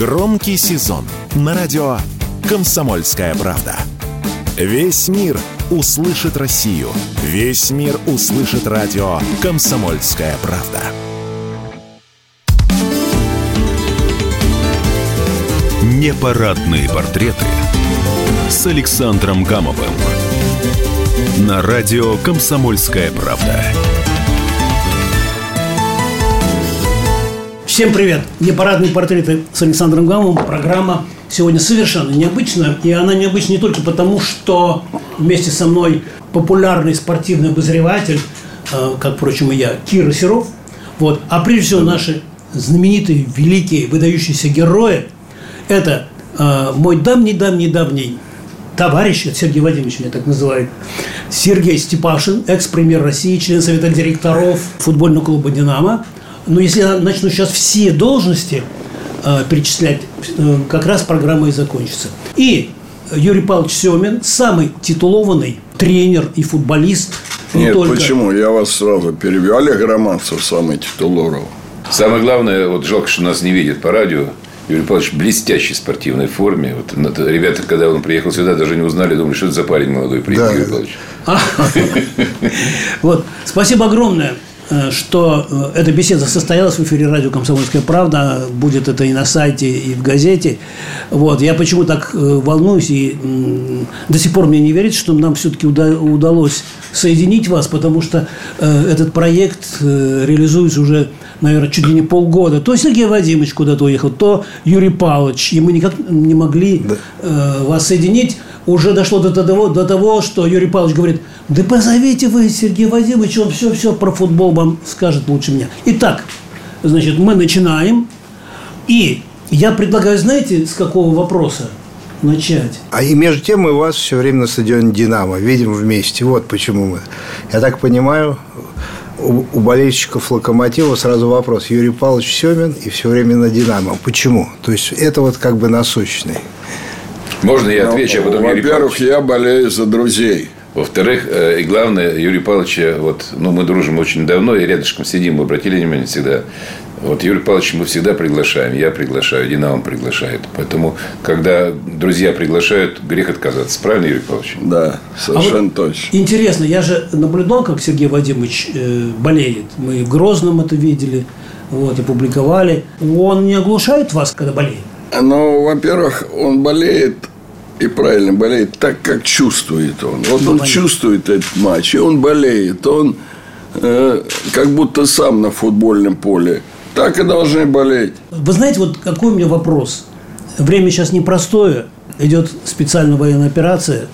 Громкий сезон на радио «Комсомольская правда». Весь мир услышит Россию. Весь мир услышит радио «Комсомольская правда». Непарадные портреты с Александром Гамовым на радио «Комсомольская правда». Всем привет! Непарадные портреты с Александром Гамовым. Программа сегодня совершенно необычная. И она необычна не только потому, что вместе со мной популярный спортивный обозреватель, э, как, впрочем, и я, Кира Серов. Вот. А прежде всего наши знаменитые, великие, выдающиеся герои – это э, мой давний-давний-давний товарищ, Сергей Вадимович меня так называет, Сергей Степашин, экс-премьер России, член Совета директоров футбольного клуба «Динамо», но если я начну сейчас все должности э, перечислять, э, как раз программа и закончится. И Юрий Павлович Семин, самый титулованный тренер и футболист. Не Нет, только... почему? Я вас сразу перебью. Олег Романцев самый титулованный. Самое главное, вот жалко, что нас не видят по радио. Юрий Павлович в блестящей спортивной форме. Вот, ребята, когда он приехал сюда, даже не узнали, думали, что это за парень молодой приехал, да. Юрий Павлович. Вот, спасибо огромное. Э, что э, эта беседа состоялась в эфире радио «Комсомольская правда». Будет это и на сайте, и в газете. Вот. Я почему так э, волнуюсь и до сих пор мне не верится, что нам все-таки удалось соединить вас, потому что этот проект реализуется уже, наверное, чуть ли не полгода. То Сергей Вадимович куда-то уехал, то Юрий Павлович. И мы никак не могли да. вас соединить уже дошло до того, до того, что Юрий Павлович говорит, да позовите вы Сергея Вадимовича, он все-все про футбол вам скажет лучше меня. Итак, значит, мы начинаем. И я предлагаю, знаете, с какого вопроса начать? А и между тем мы вас все время на стадионе «Динамо» видим вместе. Вот почему мы. Я так понимаю, у, болельщиков «Локомотива» сразу вопрос. Юрий Павлович Семин и все время на «Динамо». Почему? То есть, это вот как бы насущный. Можно я отвечу, а потом Юрий Во-первых, я болею за друзей. Во-вторых, э, и главное, Юрий Павлович, вот, ну, мы дружим очень давно, и рядышком сидим, мы обратили внимание всегда. Вот Юрий Павлович мы всегда приглашаем, я приглашаю, Динамо приглашает. Поэтому, когда друзья приглашают, грех отказаться. Правильно, Юрий Павлович? Да, совершенно а вот точно. Интересно, я же наблюдал, как Сергей Вадимович э, болеет. Мы в Грозном это видели, вот, и публиковали. Он не оглушает вас, когда болеет? Ну, во-первых, он болеет и правильно болеет так, как чувствует он. Вот он чувствует этот матч, и он болеет. Он э, как будто сам на футбольном поле. Так и должны болеть. Вы знаете, вот какой у меня вопрос? Время сейчас непростое. Идет специальная военная операция.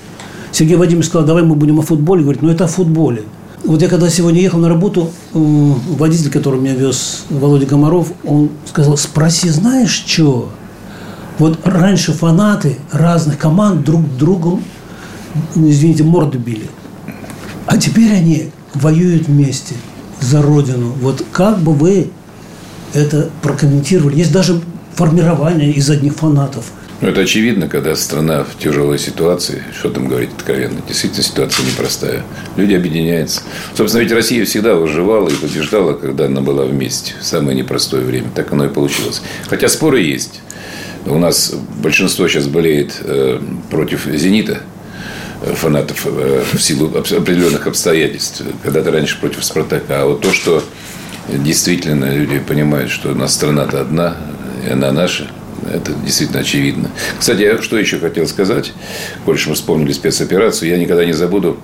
Сергей Вадимович сказал, давай мы будем о футболе. Говорит, ну это о футболе. Вот я когда сегодня ехал на работу, водитель, который меня вез, Володя Комаров, он сказал, спроси, знаешь, что? Вот раньше фанаты разных команд друг другом, извините, морды били. А теперь они воюют вместе за Родину. Вот как бы вы это прокомментировали? Есть даже формирование из одних фанатов. Ну, это очевидно, когда страна в тяжелой ситуации, что там говорить откровенно, действительно ситуация непростая. Люди объединяются. Собственно, ведь Россия всегда выживала и побеждала, когда она была вместе в самое непростое время. Так оно и получилось. Хотя споры есть. У нас большинство сейчас болеет э, против «Зенита», э, фанатов э, в силу определенных обстоятельств. Когда-то раньше против «Спартака». А вот то, что действительно люди понимают, что у нас страна-то одна, и она наша, это действительно очевидно. Кстати, я что еще хотел сказать, больше мы вспомнили спецоперацию, я никогда не забуду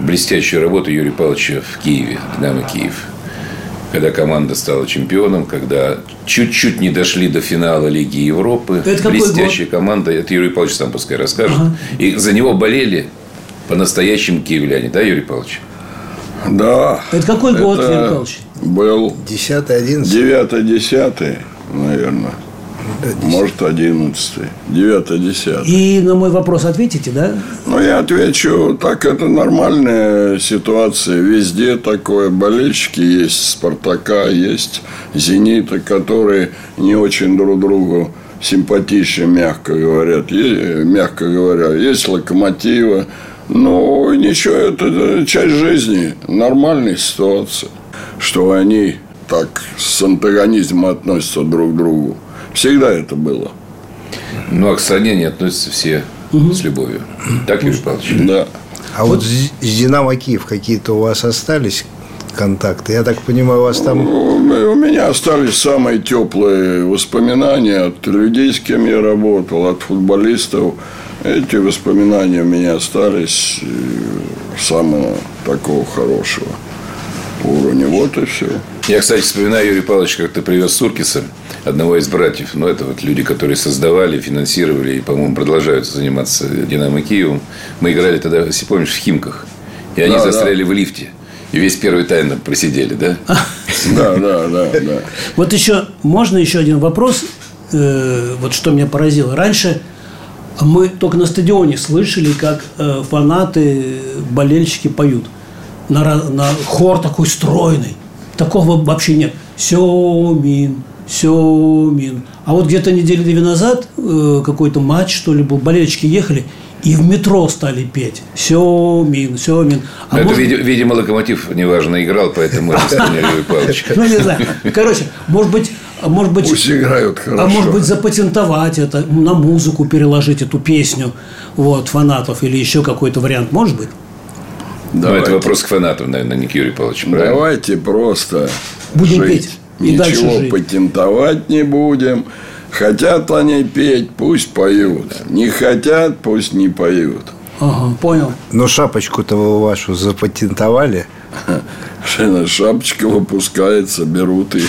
блестящую работу Юрия Павловича в Киеве, «Динамо Киев» когда команда стала чемпионом, когда чуть-чуть не дошли до финала Лиги Европы. Это Блестящая год? команда. Это Юрий Павлович сам пускай расскажет. Ага. И за него болели по-настоящему киевляне. Да, Юрий Павлович? Да. Это какой год, Юрий Павлович? Был 10-11. 9-10, наверное. Может, одиннадцатый, девятый, десятый. И на мой вопрос ответите, да? Ну, я отвечу, так это нормальная ситуация. Везде такое. Болельщики есть Спартака, есть Зенита, которые не очень друг другу симпатичны, мягко говорят. Есть, мягко говоря, есть локомотивы. Ну, ничего, это часть жизни, нормальная ситуация, что они так с антагонизмом относятся друг к другу. Всегда это было. Ну, а к стране не относятся все угу. с любовью. Так, Юрий Павлович? Да. А вот, с «Динамо Киев» какие-то у вас остались контакты? Я так понимаю, у вас там... У меня остались самые теплые воспоминания от людей, с кем я работал, от футболистов. Эти воспоминания у меня остались э, самого такого хорошего уровня. Вот и все. Я, кстати, вспоминаю, Юрий Павлович, как ты привез Суркиса, одного из братьев. Ну, это вот люди, которые создавали, финансировали и, по-моему, продолжают заниматься «Динамо Киевом». Мы играли тогда, если помнишь, в Химках. И они да, застряли да. в лифте. И весь первый тайм просидели, да? Да, да, да, да. Вот еще, можно еще один вопрос, э, вот что меня поразило. Раньше мы только на стадионе слышали, как э, фанаты, болельщики поют. На, на хор такой стройный. Такого вообще нет. Сёмин, Сёмин. А вот где-то недели две назад э, какой-то матч, что ли, был, болельщики ехали, и в метро стали петь. Сёмин, Сёмин. А это, может... видимо, локомотив неважно играл, поэтому исполняли Павлович. Ну, не знаю. Короче, может быть, может быть, Пусть играют хорошо. А может быть, запатентовать это, на музыку переложить эту песню вот, фанатов или еще какой-то вариант, может быть? Ну, это вопрос к фанатам, наверное, не к Юрию Павловичу. Давайте просто будем жить. петь. И Ничего патентовать не будем. Хотят они петь, пусть поют. Не хотят, пусть не поют. Ага, понял. Но шапочку-то вы вашу запатентовали. Шапочка выпускается, берут ее.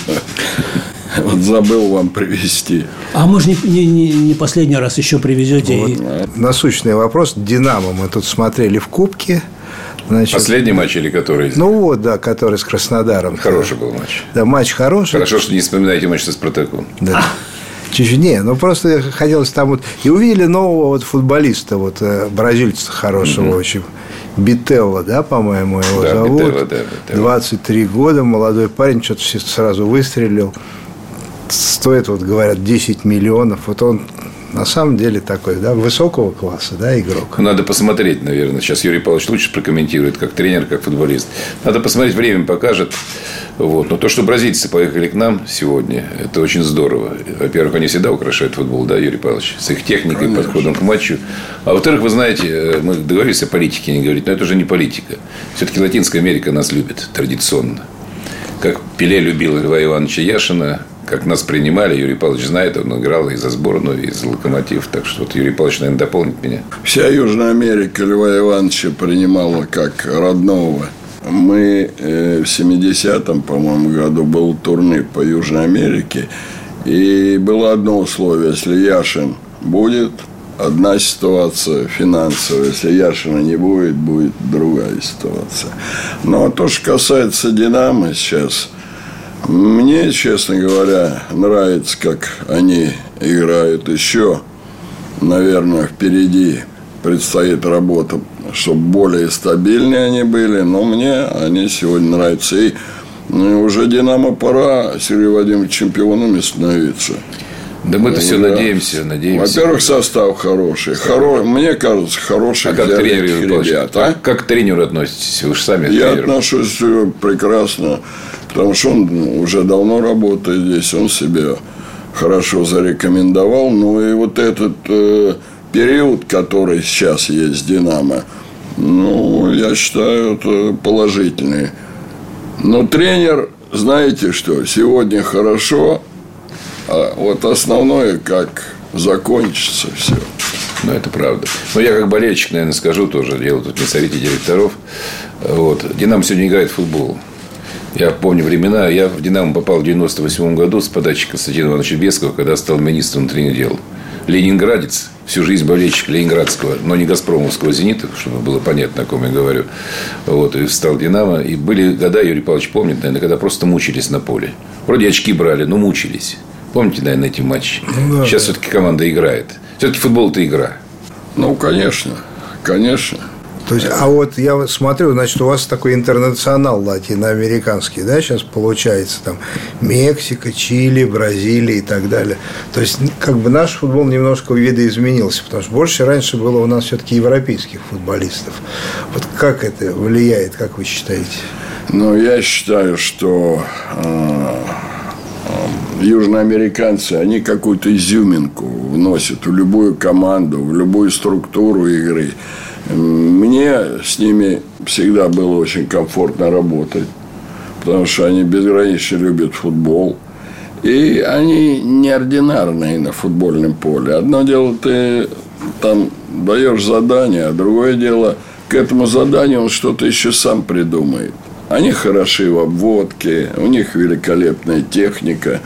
Вот забыл вам привезти. А мы же не, не, не последний раз еще привезете. Вот. И... Насущный вопрос. Динамо мы тут смотрели в Кубке. Значит, Последний матч или который? Ну вот, да, который с Краснодаром. Хороший был матч. Да, матч хороший. Хорошо, что не вспоминаете матч со Спартаком. Да. Чуть не, ну просто хотелось там вот и увидели нового вот футболиста, вот э, бразильца хорошего mm-hmm. очень, Бителла, да, по-моему, его да, зовут. Бителла, да, Бителла. 23 года, молодой парень, что-то сразу выстрелил. Стоит, вот говорят, 10 миллионов. Вот он на самом деле такой, да, высокого класса, да, игрок. Надо посмотреть, наверное. Сейчас Юрий Павлович лучше прокомментирует, как тренер, как футболист. Надо посмотреть, время покажет. Вот. Но то, что бразильцы поехали к нам сегодня, это очень здорово. Во-первых, они всегда украшают футбол, да, Юрий Павлович, с их техникой, Конечно. подходом к матчу. А во-вторых, вы знаете, э, мы договорились о политике не говорить, но это уже не политика. Все-таки Латинская Америка нас любит традиционно. Как Пеле любил Льва Ивановича Яшина, как нас принимали, Юрий Павлович знает, он играл и за сборную, и за локомотив. Так что вот Юрий Павлович, наверное, дополнит меня. Вся Южная Америка Льва Ивановича принимала как родного. Мы э, в 70-м, по-моему, году был турнир по Южной Америке. И было одно условие, если Яшин будет, одна ситуация финансовая. Если Яшина не будет, будет другая ситуация. Но то, что касается «Динамо» сейчас – мне, честно говоря, нравится, как они играют еще. Наверное, впереди предстоит работа, чтобы более стабильнее они были. Но мне они сегодня нравятся. И ну, уже «Динамо» пора Сергею Вадимовичу чемпионами становиться. Да мы-то все да. надеемся, надеемся. Во-первых, состав хороший. Хоро... Мне кажется, хороший а как тренер, ребят. А? Как, как к тренеру относитесь? Вы же сами Я тренер. отношусь прекрасно. Потому что он уже давно работает здесь, он себя хорошо зарекомендовал. Ну и вот этот э, период, который сейчас есть «Динамо», ну, я считаю, это положительный. Но тренер, знаете что, сегодня хорошо, а вот основное, как закончится все. Ну, это правда. Но я как болельщик, наверное, скажу тоже, дело тут не совете директоров. Вот. «Динамо» сегодня играет в футбол. Я помню времена, я в «Динамо» попал в 98 году с подачи Константина Ивановича Бескова, когда стал министром внутренних дел. Ленинградец, всю жизнь болельщик Ленинградского, но не Газпромовского «Зенита», чтобы было понятно, о ком я говорю. Вот, и стал «Динамо». И были года, Юрий Павлович помнит, наверное, когда просто мучились на поле. Вроде очки брали, но мучились. Помните, наверное, эти матчи? Ну да. Сейчас все-таки команда играет. Все-таки футбол – это игра. Ну, конечно. Конечно. То есть, а вот я смотрю, значит, у вас такой интернационал латиноамериканский, да, сейчас получается там Мексика, Чили, Бразилия и так далее. То есть, как бы наш футбол немножко видоизменился, потому что больше раньше было у нас все-таки европейских футболистов. Вот как это влияет, как вы считаете? Ну, я считаю, что э, южноамериканцы, они какую-то изюминку вносят в любую команду, в любую структуру игры. Мне с ними всегда было очень комфортно работать, потому что они безгранично любят футбол. И они неординарные на футбольном поле. Одно дело, ты там даешь задание, а другое дело, к этому заданию он что-то еще сам придумает. Они хороши в обводке, у них великолепная техника.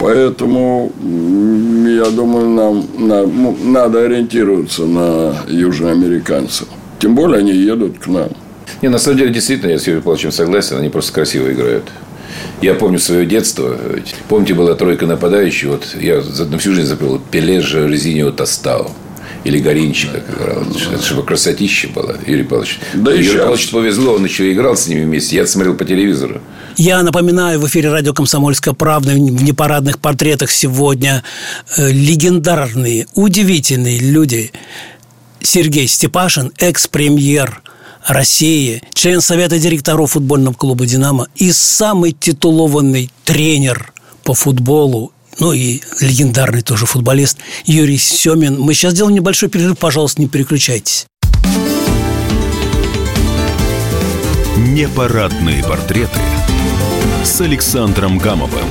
Поэтому, я думаю, нам ну, надо ориентироваться на южноамериканцев. Тем более они едут к нам. Не, на самом деле, действительно, я с Юрием Павловичем согласен, они просто красиво играют. Я помню свое детство. Помните, была тройка нападающих. Вот я на всю жизнь запомнил Пеле, Резинио, Тостао или Горинчик, как играл. Это чтобы красотища была, Юрий Павлович. Да Юрий Павлович повезло, он еще играл с ними вместе. Я смотрел по телевизору. Я напоминаю, в эфире радио «Комсомольская правда» в непарадных портретах сегодня э, легендарные, удивительные люди. Сергей Степашин, экс-премьер России, член Совета директоров футбольного клуба «Динамо» и самый титулованный тренер по футболу ну и легендарный тоже футболист Юрий Семин. Мы сейчас сделаем небольшой перерыв, пожалуйста, не переключайтесь. Непарадные портреты с Александром Гамовым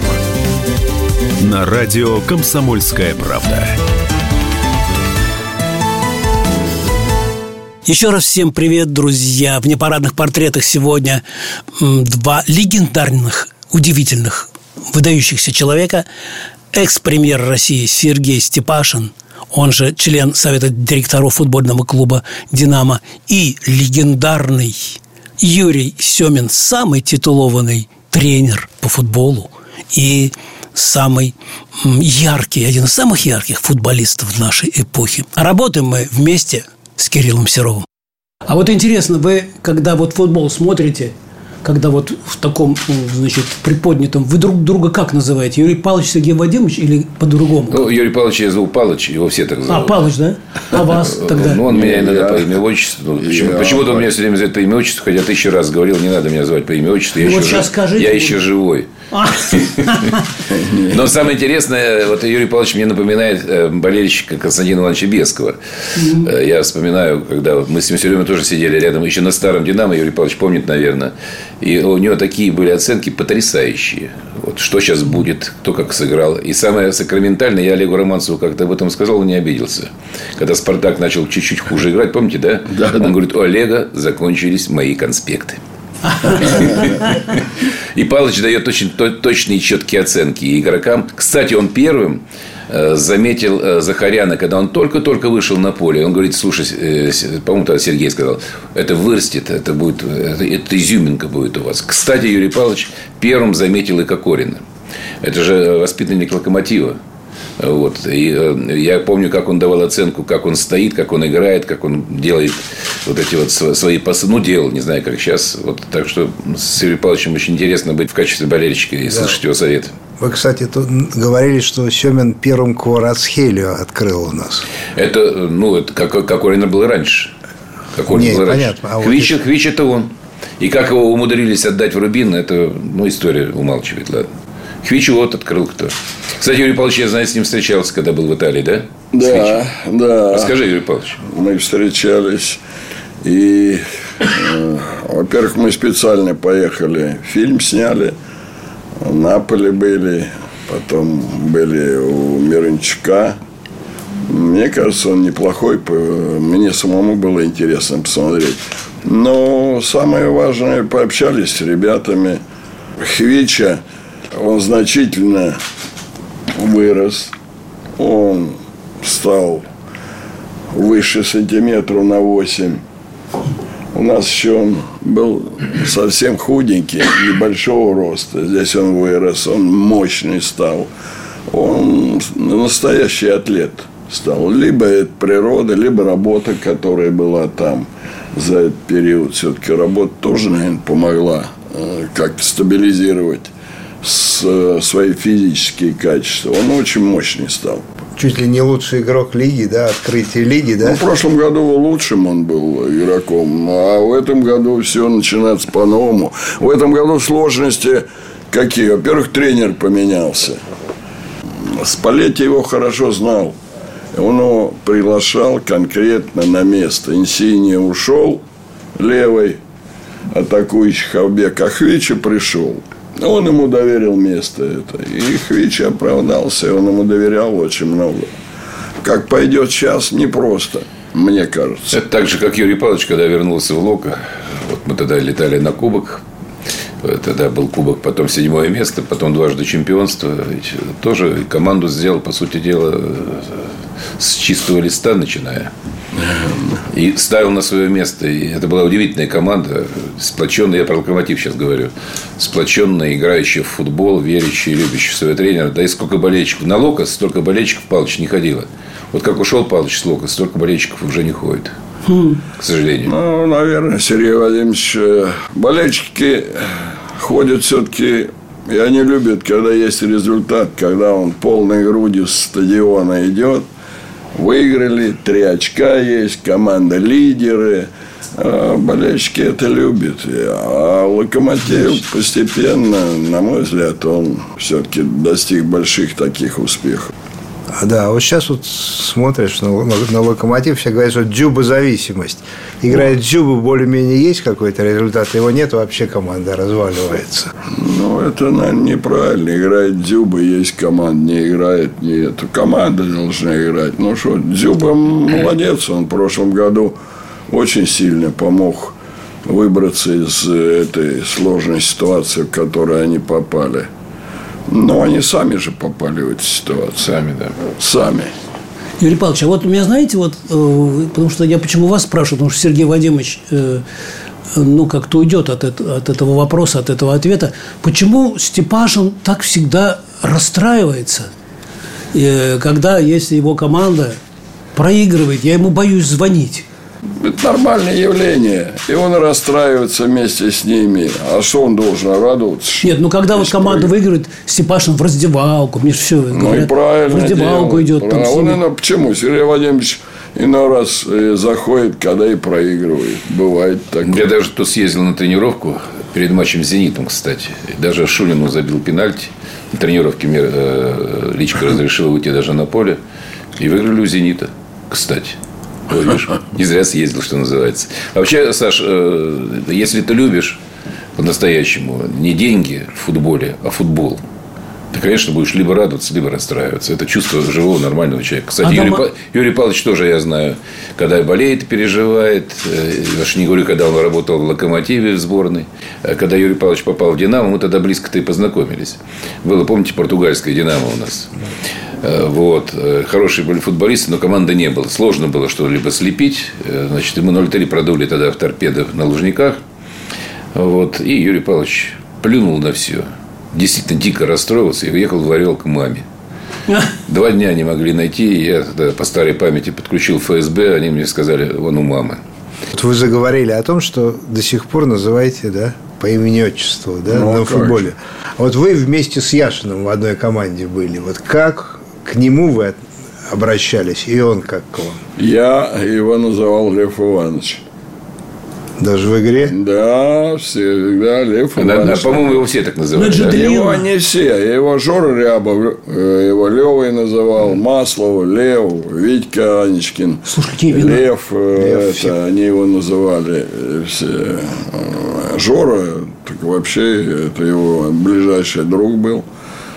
на радио «Комсомольская правда». Еще раз всем привет, друзья. В непарадных портретах сегодня два легендарных, удивительных, выдающихся человека экс-премьер России Сергей Степашин, он же член Совета директоров футбольного клуба «Динамо», и легендарный Юрий Семин, самый титулованный тренер по футболу и самый яркий, один из самых ярких футболистов нашей эпохи. Работаем мы вместе с Кириллом Серовым. А вот интересно, вы, когда вот футбол смотрите – когда вот в таком, ну, значит, приподнятом, вы друг друга как называете? Юрий Павлович Сергей Владимирович или по-другому? Ну, Юрий Павлович я зову Павлович, его все так а, зовут. А, Павлович, да? А вас тогда? Ну, он меня иногда по имени отчеству. Ну, почему, почему-то он меня все время зовет по имени отчеству, хотя тысячу раз говорил, не надо меня звать по имени отчеству. Я, ну, вот сейчас скажите. я еще живой. Но самое интересное, вот Юрий Павлович мне напоминает э, болельщика Константина Ивановича Бескова. Э, я вспоминаю, когда мы с ним все время тоже сидели рядом, еще на старом «Динамо», Юрий Павлович помнит, наверное. И у него такие были оценки потрясающие. Вот что сейчас будет, кто как сыграл. И самое сакраментальное, я Олегу Романцеву как-то об этом сказал, он не обиделся. Когда «Спартак» начал чуть-чуть хуже играть, помните, да? Да. Он говорит, у Олега закончились мои конспекты. И Павлович дает очень точные четкие оценки игрокам. Кстати, он первым э, заметил э, Захаряна, когда он только-только вышел на поле. Он говорит, слушай, э, по-моему, тогда Сергей сказал, это вырастет, это будет, это, это изюминка будет у вас. Кстати, Юрий Павлович первым заметил и Кокорина. Это же воспитанник локомотива. Вот. И э, я помню, как он давал оценку, как он стоит, как он играет, как он делает вот эти вот свои пасы. Ну, делал, не знаю, как сейчас. Вот, так что с Сергеем Павловичем очень интересно быть в качестве болельщика и да. слышать его совет. Вы, кстати, тут говорили, что Семин первым Кварацхелию открыл у нас. Это, ну, это как, как Орина был раньше. Как Орина был понятно. раньше. А Хвич, вот... Хвич – это он. И как его умудрились отдать в Рубин, это, ну, история умалчивает, ладно. Хвичу вот открыл кто. Кстати, Юрий Павлович, я знаю, с ним встречался, когда был в Италии, да? Да, да. Расскажи, Юрий Павлович. Мы встречались. И, э, во-первых, мы специально поехали, фильм сняли. В Наполе были, потом были у Мирончука. Мне кажется, он неплохой. Мне самому было интересно посмотреть. Но самое важное, пообщались с ребятами. Хвича, он значительно вырос, он стал выше сантиметров на 8. У нас еще он был совсем худенький, небольшого роста. Здесь он вырос, он мощный стал. Он настоящий атлет стал. Либо это природа, либо работа, которая была там за этот период. Все-таки работа тоже, наверное, помогла э, как-то стабилизировать с, свои физические качества. Он очень мощный стал. Чуть ли не лучший игрок лиги, да, открытие лиги, да? Ну, в прошлом году лучшим он был игроком, а в этом году все начинается по-новому. В этом году сложности какие? Во-первых, тренер поменялся. Спалетти его хорошо знал. Он его приглашал конкретно на место. Инсини ушел левой, атакующий Хавбек Ахвичи пришел. Он ему доверил место это. И Хвичи оправдался, он ему доверял очень много. Как пойдет сейчас, непросто, мне кажется. Это так же, как Юрий Павлович, когда вернулся в Лока. Вот мы тогда летали на кубок. Тогда был кубок, потом седьмое место, потом дважды чемпионство. Ведь тоже команду сделал, по сути дела, с чистого листа начиная. И ставил на свое место. И это была удивительная команда, сплоченная, я про локомотив сейчас говорю, сплоченная, играющая в футбол, верящая, любящая своего тренера. Да и сколько болельщиков. На Локос столько болельщиков Павлович не ходило. Вот как ушел Павлович с Локос, столько болельщиков уже не ходит. К сожалению. Ну, наверное, Сергей Владимирович, э, болельщики ходят все-таки и они любят, когда есть результат, когда он полной грудью с стадиона идет – выиграли, три очка есть, команда лидеры. А болельщики это любят. А локомотив постепенно, на мой взгляд, он все-таки достиг больших таких успехов. А, да, вот сейчас вот смотришь на, на, на локомотив, все говорят, что дзюба зависимость. Играет дзюба, более-менее есть какой-то результат, его нет, вообще команда разваливается. Ну, это, наверное, неправильно. Играет дзюба, есть команда, не играет, нет. Команда должна играть. Ну что, дзюба молодец, он в прошлом году очень сильно помог выбраться из этой сложной ситуации, в которую они попали. Но они сами же попали в эту ситуацию. Сами, да. Сами. Юрий Павлович, а вот меня, знаете, вот, э, потому что я почему вас спрашиваю, потому что Сергей Вадимович, э, ну, как-то уйдет от, от этого вопроса, от этого ответа. Почему Степашин так всегда расстраивается, э, когда, если его команда проигрывает, я ему боюсь звонить. Это нормальное явление. И он расстраивается вместе с ними. А что он должен радоваться? Нет, ну когда вот команда выигрывает, Степашин в раздевалку. Мне же все ну говорят, и правильно. В раздевалку идет. Там а он, ними... почему? Сергей Владимирович иной раз э, заходит, когда и проигрывает. Бывает так. Я даже тут съездил на тренировку перед матчем с «Зенитом», кстати. Даже Шулину забил пенальти. На тренировке мне э, Личка разрешила уйти даже на поле. И выиграли у «Зенита», кстати. Видишь, не зря съездил, что называется. Вообще, Саш, э, если ты любишь по-настоящему не деньги в футболе, а футбол, ты, конечно, будешь либо радоваться, либо расстраиваться. Это чувство живого, нормального человека. Кстати, а Юрий, дома... Юрий Павлович тоже, я знаю, когда болеет, переживает. Я уж не говорю, когда он работал в «Локомотиве» в сборной. А когда Юрий Павлович попал в «Динамо», мы тогда близко-то и познакомились. Было, помните, португальское «Динамо» у нас. Э, вот. Э, хорошие были футболисты, но команды не было. Сложно было что-либо слепить. Э, значит, ему 0-3 продули тогда в торпедах на Лужниках. Вот. И Юрий Павлович плюнул на все. Действительно дико расстроился и уехал в Орел к маме. Два дня не могли найти. Я тогда по старой памяти подключил ФСБ. Они мне сказали, вон у мамы. Вот вы заговорили о том, что до сих пор называете, да, по имени отчеству, да, ну, на футболе. Вот вы вместе с Яшиным в одной команде были. Вот как к нему вы обращались, и он как к вам? Я его называл Лев Иванович. Даже в игре? Да, всегда Лев Иванович. по-моему, его все так называют. Да? Его не все. Его Жора Рябов, э, его Левой называл, Маслов, Лев, Витька Анечкин. Слушай, какие Лев, э, Лев это, они его называли э, все. Жора, так вообще, это его ближайший друг был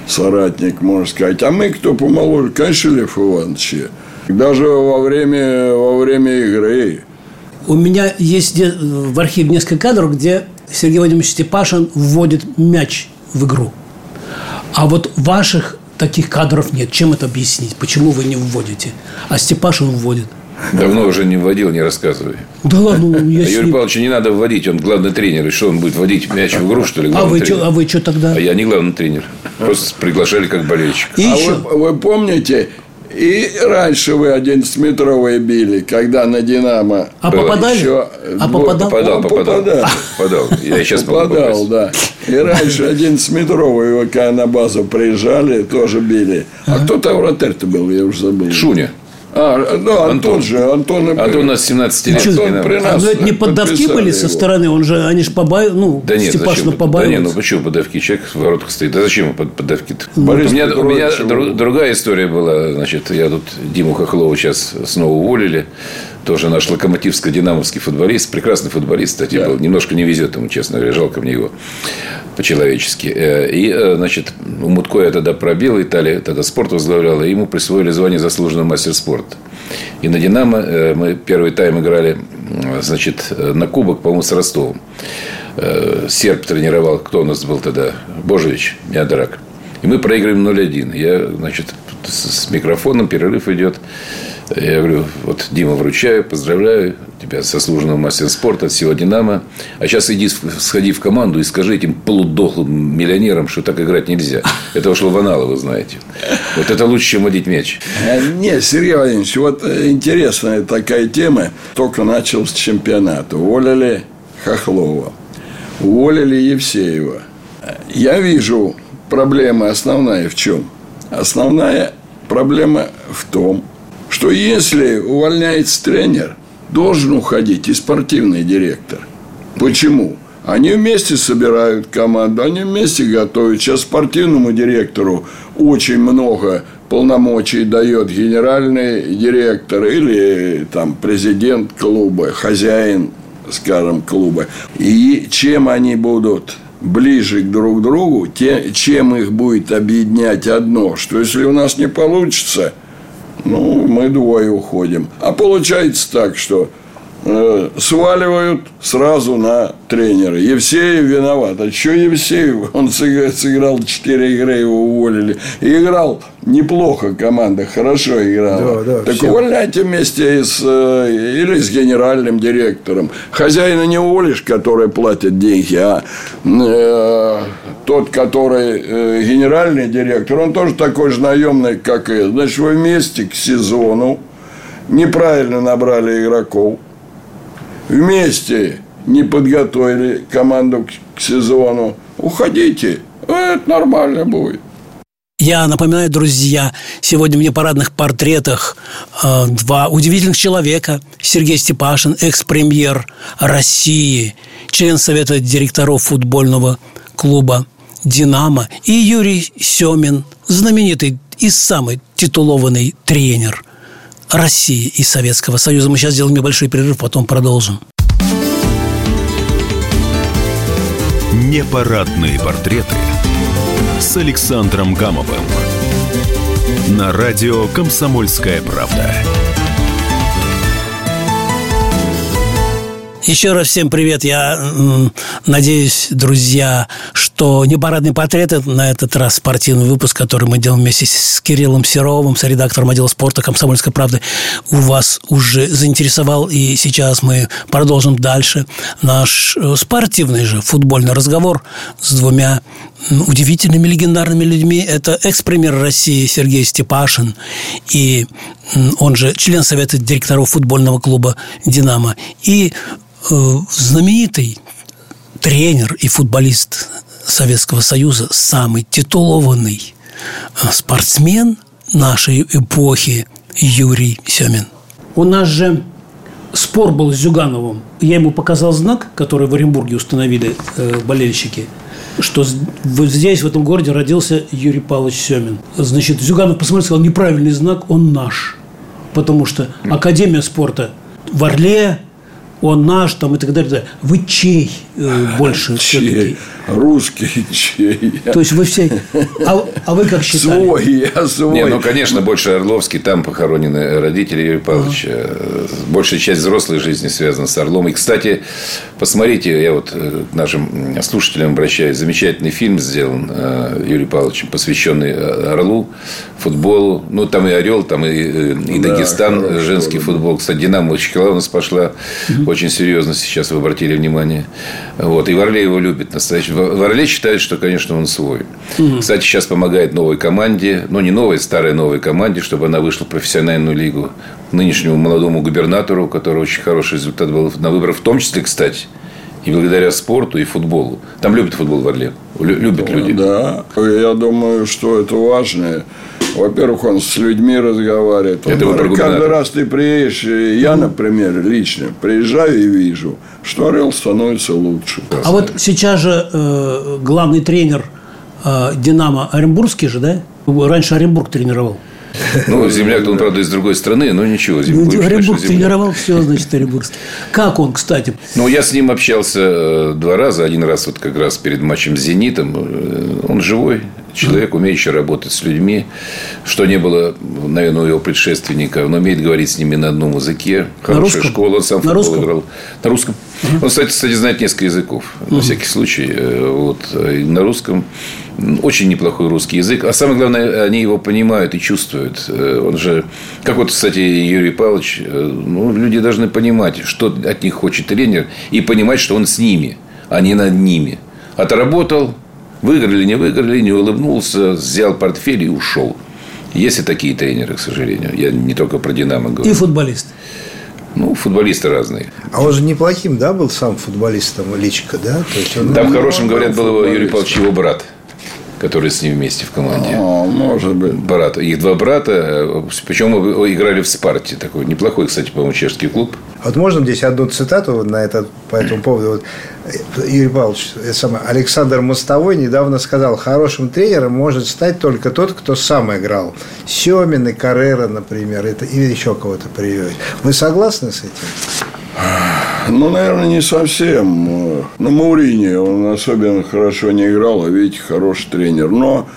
соратник, можно сказать. А мы, кто помоложе, конечно, Лев Иванович. Даже во время, во время игры. У меня есть в архиве несколько кадров, где Сергей Владимирович Степашин вводит мяч в игру. А вот ваших таких кадров нет. Чем это объяснить? Почему вы не вводите? А Степашин вводит – Давно уже не вводил, не рассказывай. Да ладно, ну, я а Юрий Павлович не надо вводить, он главный тренер. И что, он будет вводить мяч в игру, что ли? А вы, что, а вы что тогда? А я не главный тренер. Просто приглашали как болельщик. И а еще... вы, вы помните, и раньше вы 11-метровые били, когда на «Динамо». А было. попадали? Еще... А попадал? Попадал, попадал. попадал. попадал. Я сейчас попадал, да. И раньше 11-метровые, когда на базу приезжали, тоже били. А кто-то вратарь-то был, я уже забыл. Шуня. А, да, Антон, Антон же. Антон, Антон у нас 17 лет. Антон при нас а, ну, это не поддавки были его. со стороны? Он же, они же побаивали, ну, да нет, Степашина побаивались. Да нет, ну почему поддавки? Человек в воротах стоит. Да зачем под, поддавки-то? Ну, у меня, у меня друг, другая история была. Значит, я тут Диму Хохлова сейчас снова уволили. Тоже наш локомотивско-динамовский футболист. Прекрасный футболист, кстати, да. был. Немножко не везет ему, честно говоря. Жалко мне его по-человечески. Э, и, э, значит, у Мутко я тогда пробил, Италия тогда спорт возглавляла, и ему присвоили звание заслуженного мастер спорта. И на «Динамо» э, мы первый тайм играли, значит, на кубок, по-моему, с Ростовом. Серб тренировал, кто у нас был тогда? Божевич, Миадрак. И мы проигрываем 0-1. Я, значит, с микрофоном, перерыв идет. Я говорю, вот, Дима, вручаю, поздравляю тебя со служенным мастером спорта от всего «Динамо». А сейчас иди, сходи в команду и скажи этим полудохлым миллионерам, что так играть нельзя. Это ушло в аналы, вы знаете. Вот это лучше, чем водить мяч. Э, не, Сергей Владимирович, вот э, интересная такая тема. Только начался чемпионат. Уволили Хохлова. Уволили Евсеева. Я вижу проблема основная в чем? Основная проблема в том, что если увольняется тренер, должен уходить и спортивный директор. Почему? Они вместе собирают команду, они вместе готовят. Сейчас спортивному директору очень много полномочий дает генеральный директор или там президент клуба, хозяин, скажем, клуба. И чем они будут ближе друг к другу, те, чем их будет объединять одно, что если у нас не получится – ну, мы двое уходим. А получается так, что сваливают сразу на тренера. Евсеев виноват. А что Евсеев? Он сыграл 4 игры, его уволили. И играл неплохо команда, хорошо играла. Да, да, так все. увольняйте вместе с, э, или с генеральным директором. Хозяина не уволишь, который платит деньги, а э, тот, который э, генеральный директор, он тоже такой же наемный, как и. Значит, вы вместе к сезону неправильно набрали игроков, вместе не подготовили команду к сезону, уходите, это нормально будет. Я напоминаю, друзья, сегодня мне парадных портретах э, два удивительных человека. Сергей Степашин, экс-премьер России, член Совета директоров футбольного клуба «Динамо», и Юрий Семин, знаменитый и самый титулованный тренер России и Советского Союза. Мы сейчас сделаем небольшой перерыв, потом продолжим. Непарадные портреты с Александром Гамовым на радио «Комсомольская правда». Еще раз всем привет. Я надеюсь, друзья, что не парадный портрет на этот раз спортивный выпуск, который мы делаем вместе с Кириллом Серовым, с редактором отдела спорта «Комсомольской правды», у вас уже заинтересовал. И сейчас мы продолжим дальше наш э, спортивный же футбольный разговор с двумя удивительными легендарными людьми. Это экс-премьер России Сергей Степашин и он же член Совета директоров футбольного клуба «Динамо». И Э, знаменитый тренер и футболист Советского Союза, самый титулованный э, спортсмен нашей эпохи Юрий Семин. У нас же спор был с Зюгановым. Я ему показал знак, который в Оренбурге установили э, болельщики, что здесь, в этом городе, родился Юрий Павлович Семин. Значит, Зюганов посмотрел, сказал, неправильный знак, он наш. Потому что Академия спорта в Орле, он наш там и так далее. Вы чей больше чей? Русский чей? То есть вы все... А, а вы как считали? Свой, я свой. Не, ну, конечно, больше Орловский. Там похоронены родители Юрия Павловича. А. Большая часть взрослой жизни связана с Орлом. И, кстати, посмотрите, я вот э, к нашим слушателям обращаюсь. Замечательный фильм сделан э, Юрием Павловичем, посвященный Орлу, футболу. Ну, там и Орел, там и, и Дагестан, да, женский да. футбол. Кстати, Динамо Чекала у нас пошла. Угу очень серьезно сейчас вы обратили внимание. Вот. И Варлей его любит настоящий. Варлей считает, что, конечно, он свой. Угу. Кстати, сейчас помогает новой команде, ну, не новой, старой новой команде, чтобы она вышла в профессиональную лигу. Нынешнему молодому губернатору, у которого очень хороший результат был на выборах, в том числе, кстати, И благодаря спорту и футболу. Там любят футбол в Орле. Любят люди. Да. Я думаю, что это важно. Во-первых, он с людьми разговаривает. Это он, вы каждый раз ты приедешь, я, например, лично приезжаю и вижу, что Орел становится лучше. А вот сейчас же э, главный тренер э, Динамо Оренбургский же, да? Раньше Оренбург тренировал. Ну, земляк он, правда, из другой страны, но ничего. Ну, Оренбург тренировал все, значит, Оренбургский. Как он, кстати? Ну, я с ним общался э, два раза. Один раз вот как раз перед матчем с «Зенитом». Э, он живой, человек, умеющий работать с людьми, что не было, наверное, у его предшественника. Он умеет говорить с ними на одном языке. Хорошая школа, он сам на футбол русском? играл. На русском. Он, кстати, кстати, знает несколько языков, на всякий случай. Э, Вот, и на русском. Очень неплохой русский язык. А самое главное, они его понимают и чувствуют. Э, Он же, как вот, кстати, Юрий Павлович, э, ну, люди должны понимать, что от них хочет тренер, и понимать, что он с ними, а не над ними. Отработал, выиграли, не выиграли, не улыбнулся, взял портфель и ушел. Есть и такие тренеры, к сожалению. Я не только про «Динамо» говорю. И футболист. Ну, футболисты разные. А он же неплохим, да, был сам футболистом Личка, да? То есть он, Там ну, хорошим, говорят, был его Юрий. Павлович, его брат, который с ним вместе в команде. А, может быть. Брат. Их два брата, причем играли в Спарте. Такой неплохой, кстати, по-моему, чешский клуб. Вот можно здесь одну цитату на этот, по этому поводу? Вот, Юрий Павлович, самое, Александр Мостовой недавно сказал, хорошим тренером может стать только тот, кто сам играл. Семин и Каррера, например, это, или еще кого-то приводит. Вы согласны с этим? Ну, наверное, не совсем. На Маурини он особенно хорошо не играл, а видите, хороший тренер. Но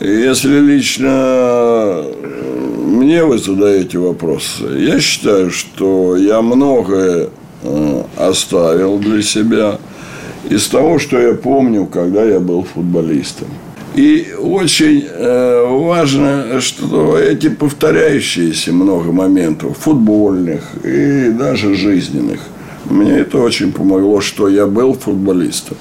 если лично э, мне вы задаете вопрос, я считаю, что я многое э, оставил для себя из того, что я помню, когда я был футболистом. И очень э, важно, что эти повторяющиеся много моментов, футбольных и даже жизненных, мне это очень помогло, что я был футболистом.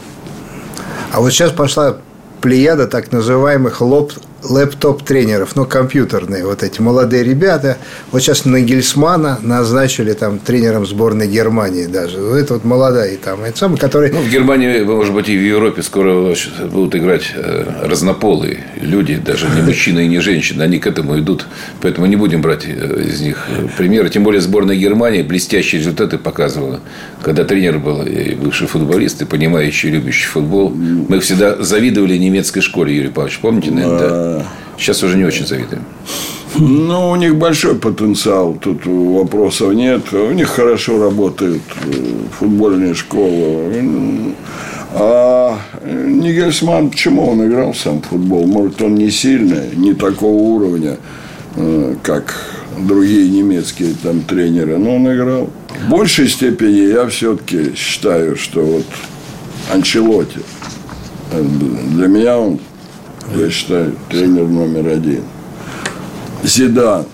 А вот сейчас пошла плеяда так называемых лоп, лэптоп-тренеров, ну, компьютерные вот эти молодые ребята. Вот сейчас Нагельсмана назначили там тренером сборной Германии даже. Вот Это вот молодая там, это самый, который... Ну, в Германии, может быть, и в Европе скоро будут играть э, разнополые люди, даже не мужчины и не женщины. Они к этому идут. Поэтому не будем брать э, из них э, примеры. Тем более сборная Германии блестящие результаты показывала. Когда тренер был и бывший футболист, и понимающий, любящий футбол. Мы всегда завидовали немецкой школе, Юрий Павлович. Помните, наверное, да? Сейчас уже не очень завидуем. Ну, у них большой потенциал, тут вопросов нет. У них хорошо работают э, футбольные школы. А Нигельсман, почему он играл сам в футбол? Может, он не сильный, не такого уровня, э, как другие немецкие там тренеры, но он играл. В большей степени я все-таки считаю, что вот Анчелоти, э, для меня он, я считаю, тренер номер один. Зидан.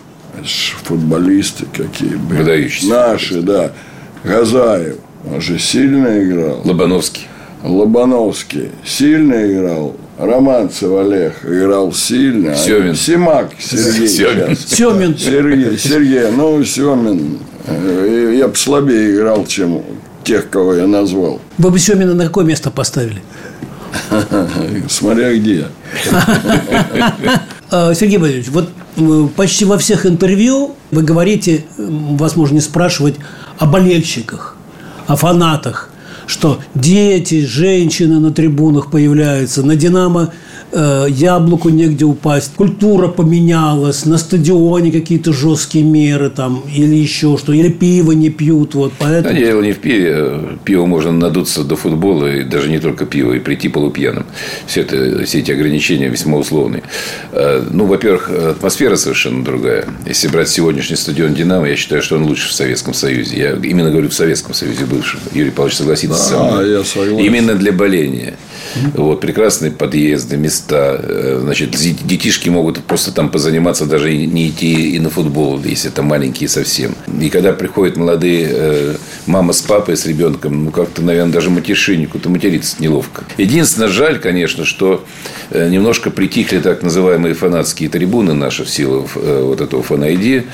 Футболисты какие были. Выдающиеся Наши, да. Газаев. Он же сильно играл. Лобановский. Лобановский сильно играл. Романцев Олег играл сильно. А Семин. Симак Сергей. Семин. Семин. Сергей, Сергей, ну, Семин, э, я бы слабее играл, чем тех, кого я назвал. Вы бы Семина на какое место поставили? Смотря где. А, Сергей Валерьевич, вот э, почти во всех интервью вы говорите, вас можно не спрашивать, о болельщиках, о фанатах, что дети, женщины на трибунах появляются, на «Динамо» э, яблоку негде упасть, культура поменялась, на стадионе какие-то жесткие меры там, или еще что, или пиво не пьют, вот Да, поэтому... дело не в пиве. Пиво можно надуться до футбола, и даже не только пиво, и прийти полупьяным. Все, это, все эти ограничения весьма условные. Э, Ну, во-первых, атмосфера совершенно другая. Если брать сегодняшний стадион «Динамо», я считаю, что он лучше в Советском Союзе. Я именно говорю в Советском Союзе бывшем. Юрий Павлович согласится со Да, мной. я согласен. Именно для боления. Вот, прекрасные подъезды, места. Э, значит, детишки могут просто там позаниматься, даже не идти и на футбол, если это маленькие совсем. И когда приходят молодые э, мама с папой, с ребенком, ну, как-то, наверное, даже матершиннику-то материться неловко. Единственное, жаль, конечно, что э, немножко притихли так называемые фанатские трибуны наши в силу вот этого фанайди.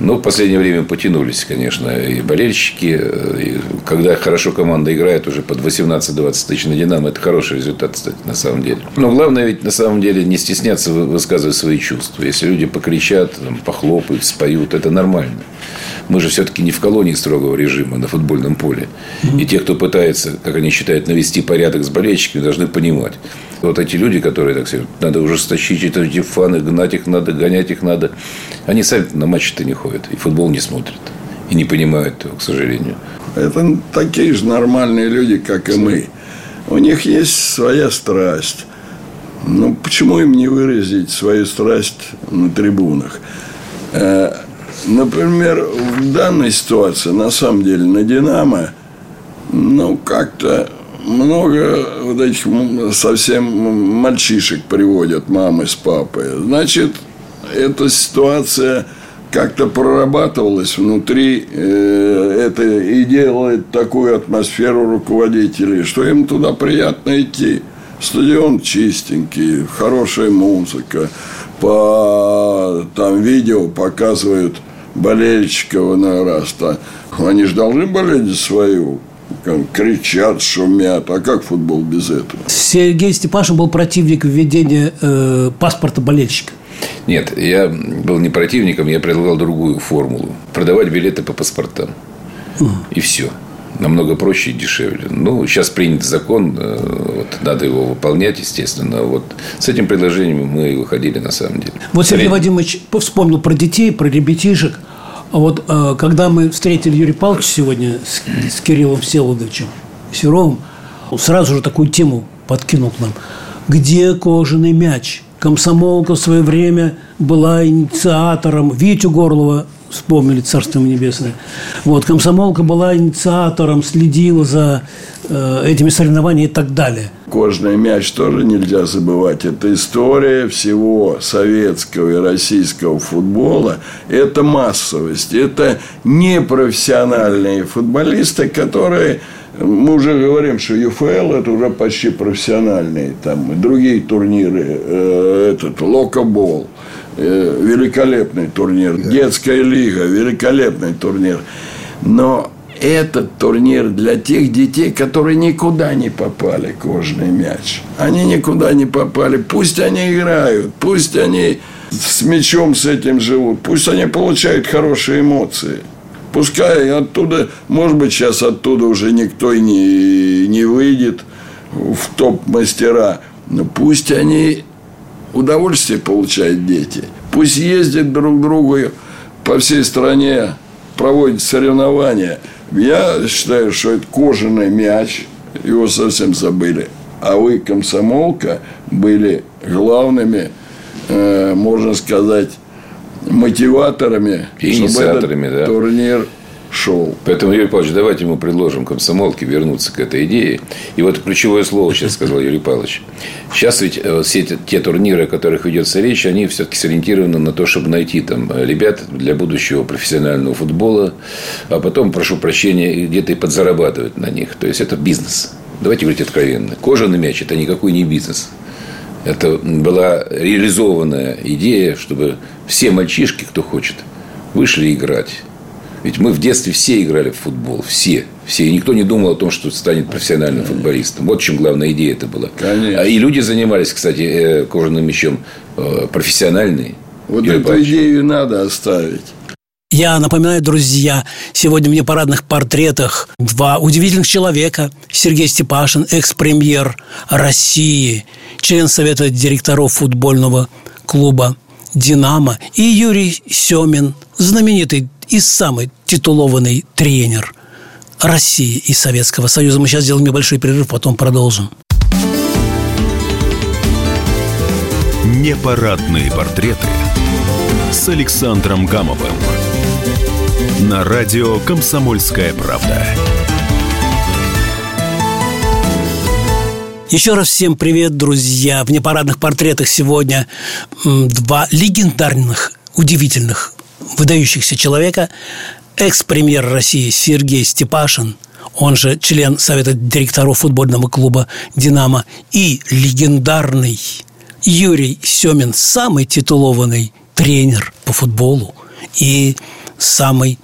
Но в последнее время потянулись, конечно, и болельщики. И когда хорошо команда играет уже под 18-20 тысяч на «Динамо», это хороший результат, кстати, на самом деле. Но главное ведь на самом деле не стесняться высказывать свои чувства. Если люди покричат, похлопают, споют, это нормально. Мы же все-таки не в колонии строгого режима на футбольном поле. И те, кто пытается, как они считают, навести порядок с болельщиками, должны понимать. Вот эти люди, которые, так сказать, надо ужесточить эти фаны, гнать их надо, гонять их надо, они сами на матчи-то не ходят и футбол не смотрят. И не понимают этого, к сожалению. Это такие же нормальные люди, как и мы. У них есть своя страсть. Ну, почему им не выразить свою страсть на трибунах? Э, например, в данной ситуации, на самом деле, на «Динамо», ну, как-то много вот этих совсем мальчишек приводят мамы с папой. Значит, эта ситуация как-то прорабатывалась внутри э, это и делает такую атмосферу руководителей, что им туда приятно идти. Стадион чистенький, хорошая музыка, по там видео показывают болельщиков на раз. -то. Они же должны болеть за свою кричат, шумят. А как футбол без этого? Сергей Степашин был противник введения э, паспорта болельщика. Нет, я был не противником, я предлагал другую формулу. Продавать билеты по паспортам. И все. Намного проще и дешевле. Ну, сейчас принят закон, э, вот, надо его выполнять, естественно. Вот с этим предложением мы выходили на самом деле. Вот Сергей Сред... Вадимович вспомнил про детей, про ребятишек. А вот э, когда мы встретили Юрия Павловича сегодня с, с Кириллом Всеволодовичем Серовым, он сразу же такую тему подкинул к нам. Где кожаный мяч? Комсомолка в свое время была инициатором Витю Горлова, вспомнили Царство Небесное. Вот, комсомолка была инициатором, следила за э, этими соревнованиями и так далее. Кожный мяч тоже нельзя забывать. Это история всего советского и российского футбола. Это массовость. Это непрофессиональные футболисты, которые мы уже говорим, что ЮФЛ это уже почти профессиональные, там другие турниры, э, этот Локобол, великолепный турнир, детская лига, великолепный турнир. Но этот турнир для тех детей, которые никуда не попали, кожный мяч. Они никуда не попали. Пусть они играют, пусть они с мячом с этим живут, пусть они получают хорошие эмоции. Пускай оттуда, может быть, сейчас оттуда уже никто и не, не выйдет в топ-мастера. Но пусть они удовольствие получают дети. Пусть ездят друг к другу по всей стране, проводят соревнования. Я считаю, что это кожаный мяч. Его совсем забыли. А вы, комсомолка, были главными, э, можно сказать, мотиваторами, и инициаторами, да. турнир шел. Поэтому, Юрий Павлович, давайте ему предложим комсомолке вернуться к этой идее. И вот ключевое слово сейчас сказал Юрий Павлович. Сейчас ведь э, все те, турниры, о которых ведется речь, они все-таки сориентированы на то, чтобы найти там ребят для будущего профессионального футбола, а потом, прошу прощения, где-то и подзарабатывать на них. То есть, это бизнес. Давайте говорить откровенно. Кожаный мяч – это никакой не бизнес. Это была реализованная идея, чтобы все мальчишки, кто хочет, вышли играть. Ведь мы в детстве все играли в футбол, все. Все. И никто не думал о том, что станет профессиональным футболистом. Вот в чем главная идея это была. Конечно. А и люди занимались, кстати, э, кожаным мячом э, профессиональные. Вот Юрий эту Павлович. идею надо оставить. Я напоминаю, друзья, сегодня в непарадных портретах два удивительных человека. Сергей Степашин, экс-премьер России, член Совета директоров футбольного клуба «Динамо», и Юрий Семин, знаменитый и самый титулованный тренер России и Советского Союза. Мы сейчас сделаем небольшой перерыв, потом продолжим. Непарадные портреты с Александром Гамовым на радио «Комсомольская правда». Еще раз всем привет, друзья. В непарадных портретах сегодня два легендарных, удивительных, выдающихся человека. Экс-премьер России Сергей Степашин, он же член Совета директоров футбольного клуба «Динамо», и легендарный Юрий Семин, самый титулованный тренер по футболу и самый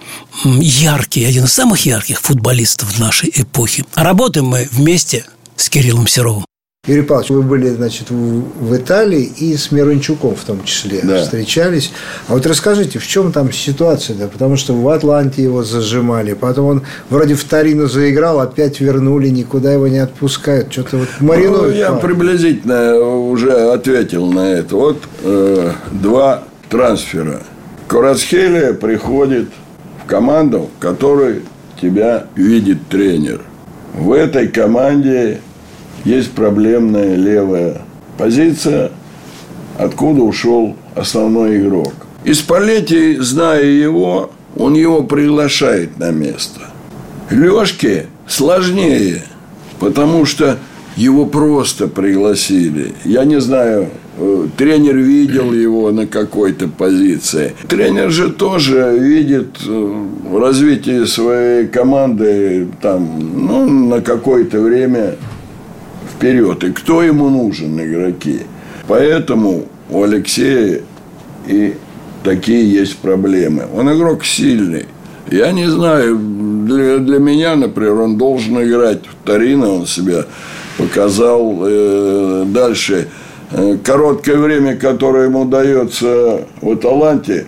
яркий, один из самых ярких футболистов нашей эпохи. Работаем мы вместе – с Кириллом Серовым. Юрий Павлович, вы были, значит, в Италии и с Мирончуком в том числе да. встречались. А вот расскажите, в чем там ситуация? Да? Потому что в Атланте его зажимали, потом он вроде в Тарину заиграл, опять вернули, никуда его не отпускают. Что-то вот маринуют. Ну, я пар. приблизительно уже ответил на это. Вот э, два трансфера. Корацхелия приходит в команду, в которой тебя видит тренер. В этой команде есть проблемная левая позиция, откуда ушел основной игрок. И Спалетти, зная его, он его приглашает на место. Лешке сложнее, потому что его просто пригласили. Я не знаю, э, тренер видел его на какой-то позиции. Тренер же тоже видит э, развитие своей команды там, ну, на какое-то время вперед. И кто ему нужен, игроки. Поэтому у Алексея и такие есть проблемы. Он игрок сильный. Я не знаю, для, для меня, например, он должен играть в Торино, он себя показал э, дальше. Э, короткое время, которое ему дается в Аталанте,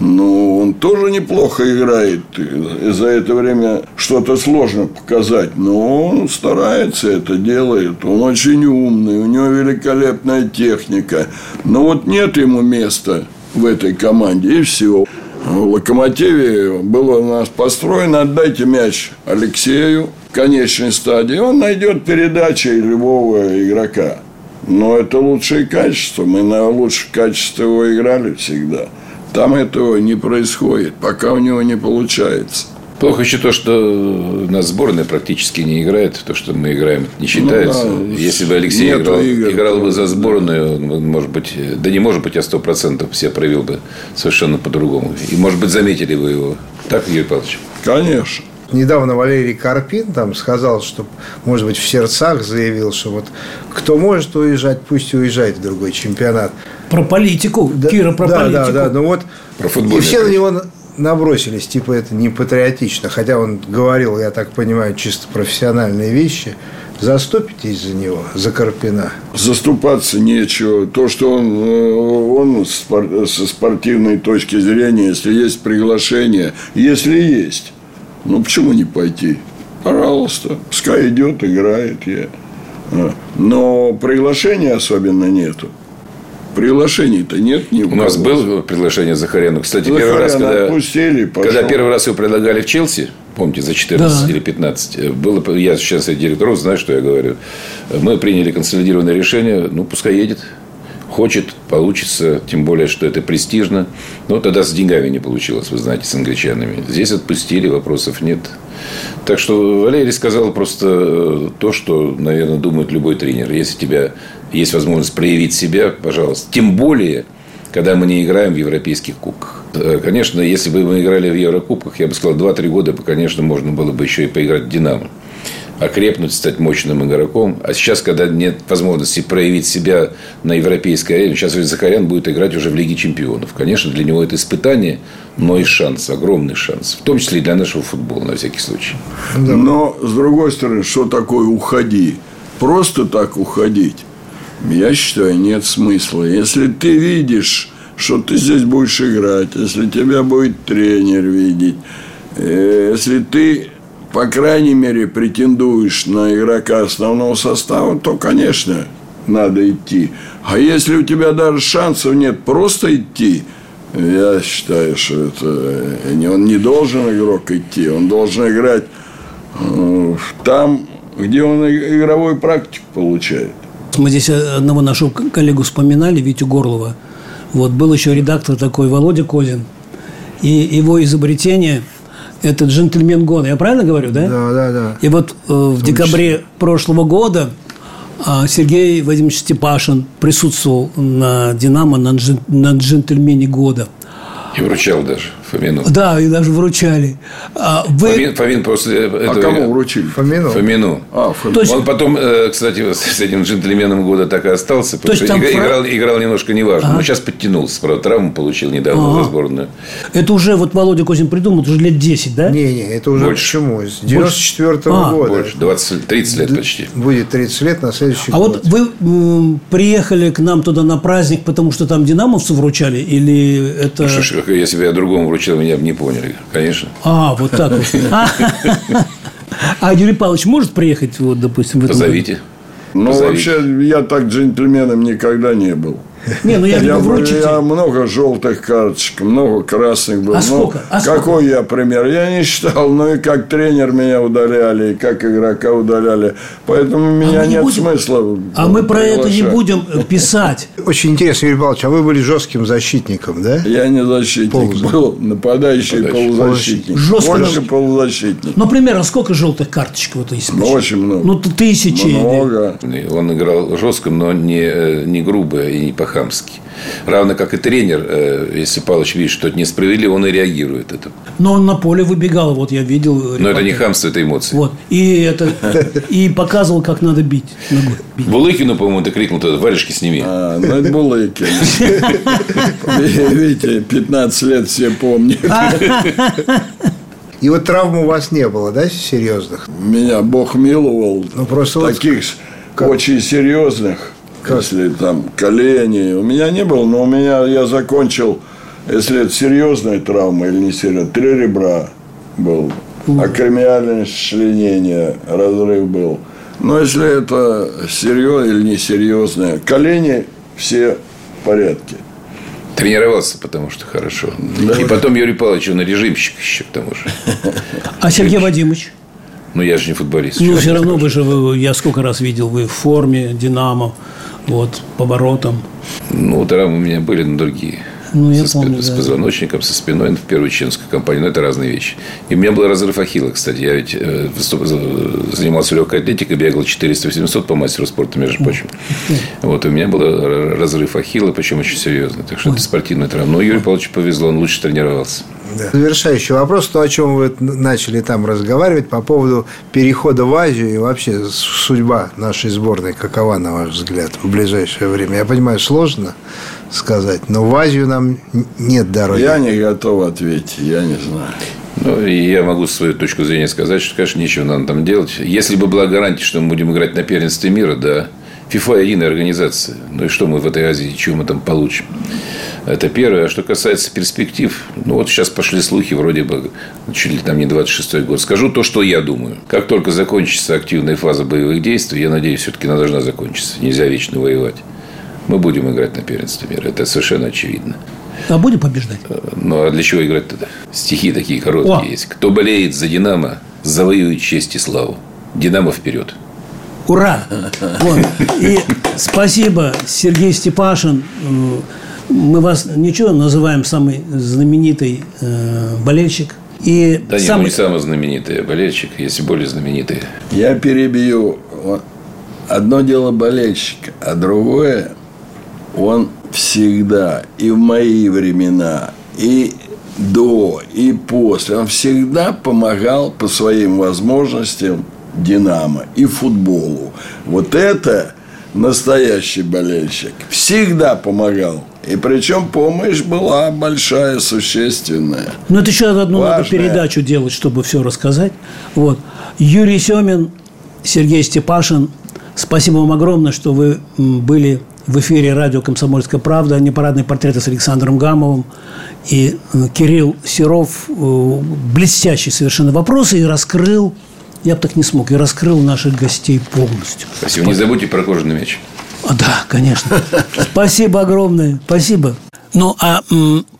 ну, он тоже неплохо играет. И за это время что-то сложно показать. Но он старается это делает. Он очень умный. У него великолепная техника. Но вот нет ему места в этой команде. И все. В «Локомотиве» было у нас построено «Отдайте мяч Алексею» в конечной стадии. Он найдет передачи любого игрока. Но это лучшие качества. Мы на лучших качествах его играли всегда – там этого не происходит, пока у него не получается. Плохо еще то, что у нас сборная практически не играет. То, что мы играем, не считается. Ну, да, Если бы Алексей играл, игр, играл бы за сборную, да. может быть, да не может быть, а сто процентов себя проявил бы совершенно по-другому. И, может быть, заметили бы его. Так, Юрий Павлович? Конечно недавно Валерий Карпин там сказал, что, может быть, в сердцах заявил, что вот кто может уезжать, пусть уезжает в другой чемпионат. Про политику, да, Кира, про да, политику. Да, да, ну вот про и все на него набросились, типа это не патриотично, хотя он говорил, я так понимаю, чисто профессиональные вещи. Заступитесь за него, за Карпина? Заступаться нечего. То, что он, э, он со спортивной точки зрения, если есть приглашение, если есть, ну, почему не пойти? Пожалуйста, пускай идет, играет я. А. Но приглашения особенно нету. Приглашений-то нет ни у, у нас было приглашение Захаряну. Кстати, Захаряна первый раз, когда, отпустили, когда первый раз его предлагали в Челси, помните, за 14 да. или 15, э, было, я сейчас директору знаю, что я говорю. Мы приняли консолидированное решение, ну, пускай едет хочет, получится, тем более, что это престижно. Но тогда с деньгами не получилось, вы знаете, с англичанами. Здесь отпустили, вопросов нет. Так что Валерий сказал просто э, то, что, наверное, думает любой тренер. Если у тебя есть возможность проявить себя, пожалуйста. Тем более, когда мы не играем в европейских кубках. Конечно, если бы мы играли в Еврокубках, я бы сказал, 2-3 года, конечно, можно было бы еще и поиграть в «Динамо» окрепнуть, стать мощным игроком. А сейчас, когда нет возможности проявить себя на европейской арене, сейчас Захарян будет играть уже в Лиге чемпионов. Конечно, для него это испытание, но и шанс, огромный шанс. В том числе и для нашего футбола, на всякий случай. Но, с другой стороны, что такое уходи? Просто так уходить, я считаю, нет смысла. Если ты видишь, что ты здесь будешь играть, если тебя будет тренер видеть, э, если ты по крайней мере, претендуешь на игрока основного состава, то, конечно, надо идти. А если у тебя даже шансов нет просто идти, я считаю, что это он не должен игрок идти, он должен играть э, там, где он игровой практику получает. Мы здесь одного нашего коллегу вспоминали, Витю Горлова. Вот был еще редактор такой Володя Козин. И его изобретение – это джентльмен года. Я правильно говорю, да? Да, да, да. И вот э, в декабре прошлого года А Сергей Вадимович Степашин присутствовал на «Динамо» на, джен, на джентльмене года. И вручал даже. Фомину. Да, и даже вручали. А вы... Фомин, Фомин после этого... А кому вручили? Фомину. Фомину. А, Фомину. То есть... Он потом, э, кстати, с этим джентльменом года так и остался, То играл, фра... играл, играл немножко неважно. А? Но сейчас подтянулся. Правда, травму получил недавно а за сборную. Это уже вот Володя Козин придумал, это уже лет 10, да? Не-не, это уже Больше. почему? С 94 -го а. года. Больше, 20, 30 лет почти. Будет 30 лет на следующий а год. А вот вы м, приехали к нам туда на праздник, потому что там динамовцу вручали? Или это... Что ж, если бы я другому вручил, меня бы не поняли конечно. А, вот так вот. А Юрий Павлович может приехать, вот, допустим, в Позовите. Ну, вообще, я так джентльменом никогда не был. Не, ну я, я, вручите. я много желтых карточек, много красных было. А сколько? А какой я пример? Я не считал, ну и как тренер меня удаляли, и как игрока удаляли. Поэтому у меня а нет будем... смысла. А мы про это не будем писать. Очень интересно, Юрий Павлович, а вы были жестким защитником, да? Я не защитник, Полуза. был нападающий полузащитник. Жестко. Больше полузащитник. Например, а сколько желтых карточек вот есть? Ну, очень много. Ну, тысячи. Много. Он играл жестко, но не, э, не грубо и не по по-хамски. Равно как и тренер, э, если Павлович видит, что это несправедливо, он и реагирует это. Но он на поле выбегал, вот я видел. Репортер. Но это не хамство, это эмоции. Вот. И, это, и показывал, как надо бить. бить. Булыкину, по-моему, ты крикнул тогда, варежки сними. А, ну это Булыкин. Видите, 15 лет все помнят. И вот травм у вас не было, да, серьезных? Меня Бог миловал. Ну, просто таких вот... очень серьезных. Если там колени. У меня не было, но у меня я закончил, если это серьезная травма или не серьезная, три ребра был. Акромиальное членение, разрыв был. Но если это серьезное или несерьезное, колени все в порядке. Тренировался, потому что хорошо. Да. И потом Юрий Павлович, он режимщик еще к тому же. А Сергей Вадимович? Ну, я же не футболист. Ну, все равно вы же, я сколько раз видел, вы в форме, Динамо вот, поворотом. Ну, травмы у меня были, но другие. Ну, я со, помню, с да. позвоночником, со спиной в первую чеченскую компанию. Но это разные вещи. И у меня был разрыв ахилла, кстати. Я ведь э, выступ, занимался легкой атлетикой, бегал 400-700 по мастеру спорта, между прочим. Вот, и у меня был разрыв ахилла, причем очень серьезный. Так что Ой. это спортивная травма. Но Юрию Павловичу повезло, он лучше тренировался. Да. Завершающий вопрос, то, о чем вы начали там разговаривать по поводу перехода в Азию и вообще судьба нашей сборной, какова, на ваш взгляд, в ближайшее время? Я понимаю, сложно сказать, но в Азию нам нет дороги. Я не готов ответить, я не знаю. Ну, и я могу свою точку зрения сказать, что, конечно, ничего надо там делать. Если бы была гарантия, что мы будем играть на первенстве мира, да, ФИФА единая организация. Ну и что мы в этой Азии, чего мы там получим? Это первое. А что касается перспектив, ну вот сейчас пошли слухи, вроде бы, чуть ли там не 26-й год. Скажу то, что я думаю. Как только закончится активная фаза боевых действий, я надеюсь, все-таки она должна закончиться. Нельзя вечно воевать. Мы будем играть на первенстве мира. Это совершенно очевидно. А будем побеждать? Ну, а для чего играть тогда? Стихи такие короткие О! есть. Кто болеет за «Динамо», завоюет честь и славу. «Динамо» вперед! Ура! Вот. И спасибо, Сергей Степашин. Мы вас ничего называем самый знаменитый э, болельщик. И да самый... нет, не самый знаменитый болельщик, есть и более знаменитые. Я перебью. Одно дело болельщик, а другое он всегда и в мои времена, и до, и после, он всегда помогал по своим возможностям Динамо и футболу. Вот это настоящий болельщик. Всегда помогал. И причем помощь была большая, существенная. Ну, это еще одну важная. надо передачу делать, чтобы все рассказать. Вот. Юрий Семин, Сергей Степашин, спасибо вам огромное, что вы были в эфире радио «Комсомольская правда», непарадные портреты с Александром Гамовым и Кирилл Серов. Э, блестящие совершенно вопросы и раскрыл я бы так не смог. Я раскрыл наших гостей полностью. Спасибо. Не забудьте про кожаный мяч. Да, конечно. Спасибо огромное. Спасибо. Ну, а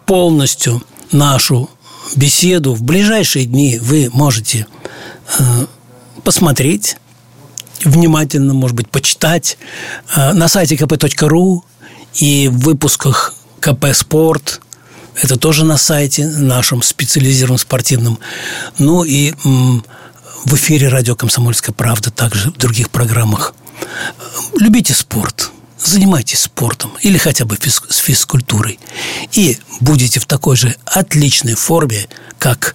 полностью нашу беседу в ближайшие дни вы можете э, посмотреть внимательно, может быть, почитать э, на сайте kp.ru и в выпусках КП Спорт. Это тоже на сайте нашем специализированном спортивном. Ну и в эфире радио «Комсомольская правда», также в других программах. Любите спорт, занимайтесь спортом или хотя бы физ, с физкультурой. И будете в такой же отличной форме, как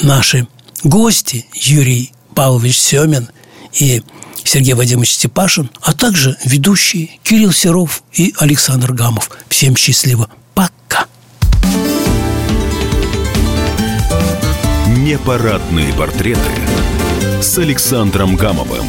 наши гости Юрий Павлович Семин и Сергей Вадимович Степашин, а также ведущие Кирилл Серов и Александр Гамов. Всем счастливо. Пока. Непарадные портреты с Александром Гамовым.